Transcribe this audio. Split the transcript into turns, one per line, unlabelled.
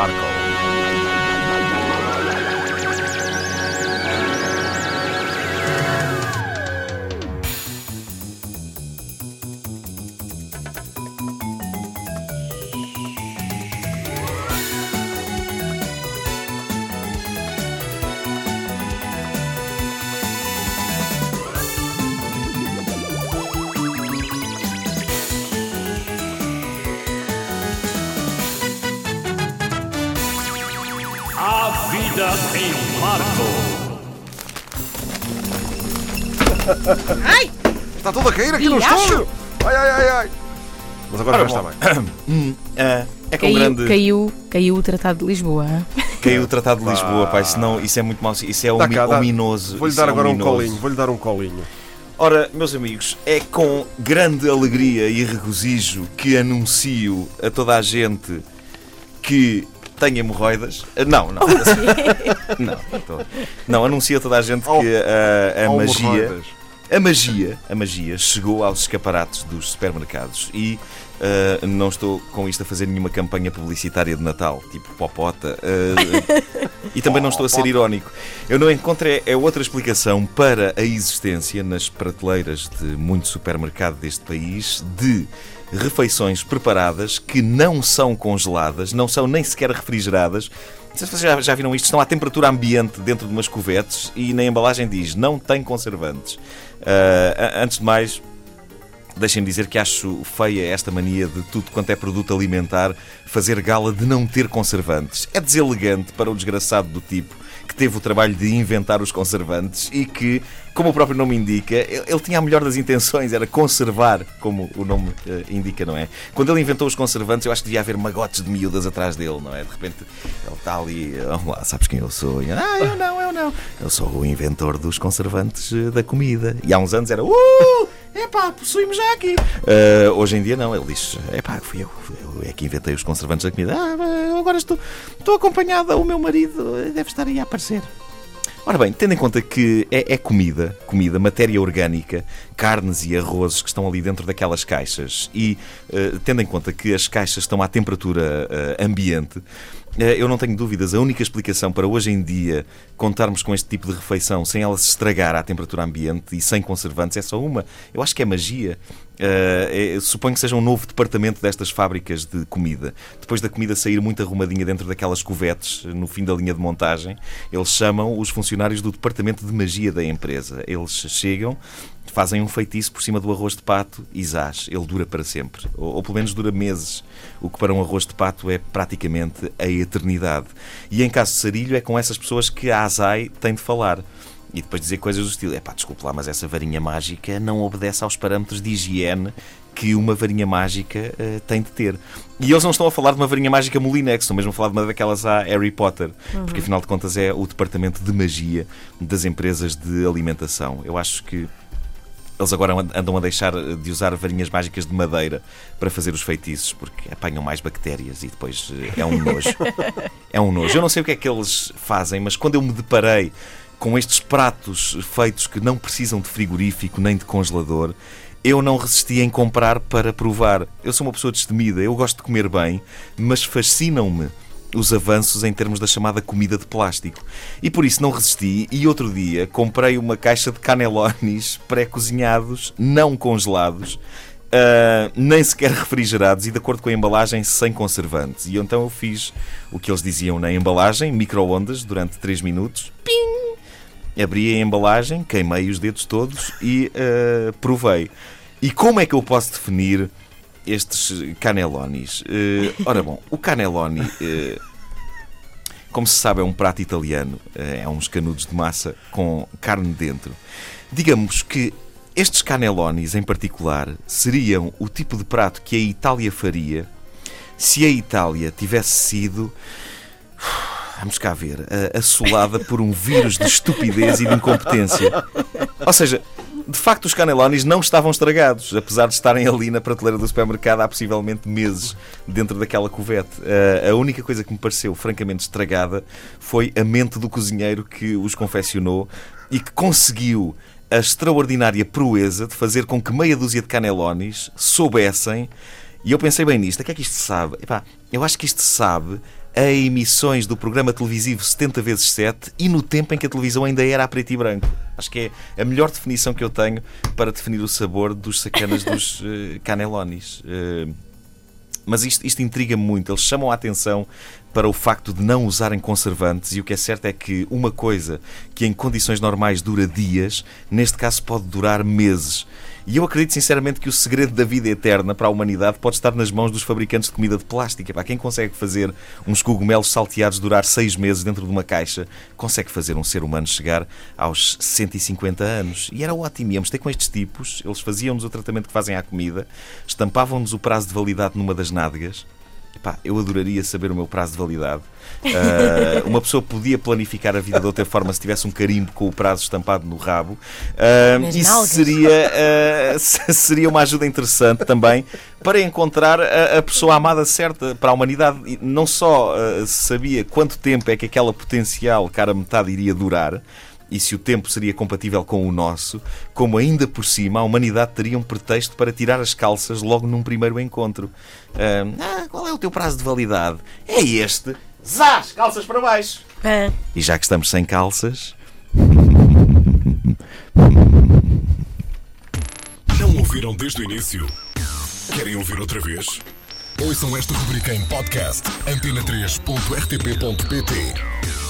Marco. A vida em Marco.
Ai!
Está tudo a cair aqui no
Riacho?
estúdio! Ai, ai, ai, ai! Mas agora
Ora
já
bom.
está bem.
Hum, ah, é com
Caiu,
grande.
caiu, caiu o Tratado de Lisboa.
Caiu o Tratado de Lisboa, pai. Senão isso é muito mau. Isso é
Dá
omi-
cá,
ominoso.
Vou-lhe dar
é
agora um
ominoso.
colinho. Vou-lhe dar um colinho.
Ora, meus amigos, é com grande alegria e regozijo que anuncio a toda a gente que tem hemorroidas. Ah, Não, não. não, tô- não, anuncio a toda a gente que a, a magia. A magia, a magia chegou aos escaparates dos supermercados e ah, não estou com isto a fazer nenhuma campanha publicitária de Natal, tipo popota. ah, e também não estou a ser irónico. Eu não encontro é, é outra explicação para a existência nas prateleiras de muito supermercado deste país de refeições preparadas que não são congeladas, não são nem sequer refrigeradas. Não sei se vocês já, já viram isto, estão à temperatura ambiente dentro de umas covetes e na embalagem diz não tem conservantes. A- antes de mais, Deixem-me dizer que acho feia esta mania de tudo quanto é produto alimentar fazer gala de não ter conservantes. É deselegante para o desgraçado do tipo que teve o trabalho de inventar os conservantes e que, como o próprio nome indica, ele, tinha a melhor das intenções, era conservar, como o nome eh, indica, não é? Quando ele inventou os conservantes, eu acho que devia haver magotes de miúdas atrás dele, não é? De repente ele está ali, vamos lá, sabes quem eu sou? Ah, eu não, eu não. Eu sou o inventor dos conservantes eh, da comida. E há uns anos era, uh! Epá, possuímos já aqui. Ah, hoje em dia não, ele diz: Epá, fui eu, eu é que inventei os conservantes da comida. Ah, agora estou, estou acompanhada, o meu marido deve estar aí a aparecer. Ora bem, tendo em conta que é, é comida, comida, matéria orgânica, carnes e arrozes que estão ali dentro daquelas caixas e eh, tendo em conta que as caixas estão à temperatura eh, ambiente, eu não tenho dúvidas, a única explicação para hoje em dia contarmos com este tipo de refeição sem ela se estragar à temperatura ambiente e sem conservantes é só uma. Eu acho que é magia. Eh, é- suponho que seja um novo departamento destas fábricas de comida. Depois da comida sair muito arrumadinha dentro daquelas covetes, no fim da linha de montagem, eles chamam os funcionários do departamento de magia da empresa. Eles chegam, fazem um feitiço por cima do arroz de pato e zás. Ele dura para sempre. Ou, ou pelo menos dura meses. O que para um arroz de pato é praticamente a eternidade. E em caso de sarilho, é com essas pessoas que a Azai tem de falar. E depois dizer coisas do estilo: é pá, desculpe lá, mas essa varinha mágica não obedece aos parâmetros de higiene que uma varinha mágica eh, tem de ter. E eles não estão a falar de uma varinha mágica Molinex, estão mesmo a falar de uma daquelas a Harry Potter, porque afinal de contas é o departamento de magia das empresas de alimentação. Eu acho que eles agora andam a deixar de usar varinhas mágicas de madeira para fazer os feitiços, porque apanham mais bactérias e depois eh, é um nojo. É um nojo. Eu não sei o que é que eles fazem, mas quando eu me deparei com estes pratos feitos que não precisam de frigorífico nem de congelador, eu não resisti em comprar para provar. Eu sou uma pessoa destemida, eu gosto de comer bem, mas fascinam-me os avanços em termos da chamada comida de plástico. E por isso não resisti e outro dia comprei uma caixa de canelones pré-cozinhados, não congelados, ah, nem sequer refrigerados e de acordo com a embalagem sem conservantes. E então eu fiz o que eles diziam na embalagem, micro-ondas, durante 3 minutos. Pim! Abri a embalagem, queimei os dedos todos e ah, provei. E como é que eu posso definir estes canelones? Eh, ora bom, o canelone, eh, como se sabe, é um prato italiano. Eh, é uns canudos de massa com carne dentro. Digamos que estes canelones, em particular, seriam o tipo de prato que a Itália faria se a Itália tivesse sido. Vamos cá ver, assolada por um vírus de estupidez e de incompetência. Ou seja, de facto, os canelones não estavam estragados, apesar de estarem ali na prateleira do supermercado há possivelmente meses dentro daquela covete. Uh, a única coisa que me pareceu francamente estragada foi a mente do cozinheiro que os confeccionou e que conseguiu a extraordinária proeza de fazer com que meia dúzia de canelones soubessem. E eu pensei bem nisto, a que é que isto sabe? Epá, eu acho que isto sabe a emissões do programa televisivo 70 vezes 7 e no tempo em que a televisão ainda era a preto e branco. Acho que é a melhor definição que eu tenho para definir o sabor dos sacanas dos uh, canelones. Uh, mas isto, isto intriga-me muito. Eles chamam a atenção para o facto de não usarem conservantes, e o que é certo é que uma coisa que em condições normais dura dias, neste caso pode durar meses. E eu acredito sinceramente que o segredo da vida eterna para a humanidade pode estar nas mãos dos fabricantes de comida de plástico. Para quem consegue fazer uns cogumelos salteados durar seis meses dentro de uma caixa, consegue fazer um ser humano chegar aos 150 anos. E era ótimo. Íamos ter com estes tipos, eles faziam-nos o tratamento que fazem à comida, estampavam-nos o prazo de validade numa das nádegas Epá, eu adoraria saber o meu prazo de validade. Uh, uma pessoa podia planificar a vida de outra forma se tivesse um carimbo com o prazo estampado no rabo. Uh, isso seria, uh, seria uma ajuda interessante também para encontrar a, a, pessoa amada certa para a humanidade. Não só sabia quanto tempo é que aquela potencial cara metade iria durar e se o tempo seria compatível com o nosso, como ainda por cima a humanidade teria um pretexto para tirar as calças logo num primeiro encontro. Ah, qual é o teu prazo de validade? É este. Zás, calças para baixo.
Ah.
E já que estamos sem calças.
Não ouviram desde o início? Querem ouvir outra vez? Ouçam esta rubrica em podcast antena3.rtp.pt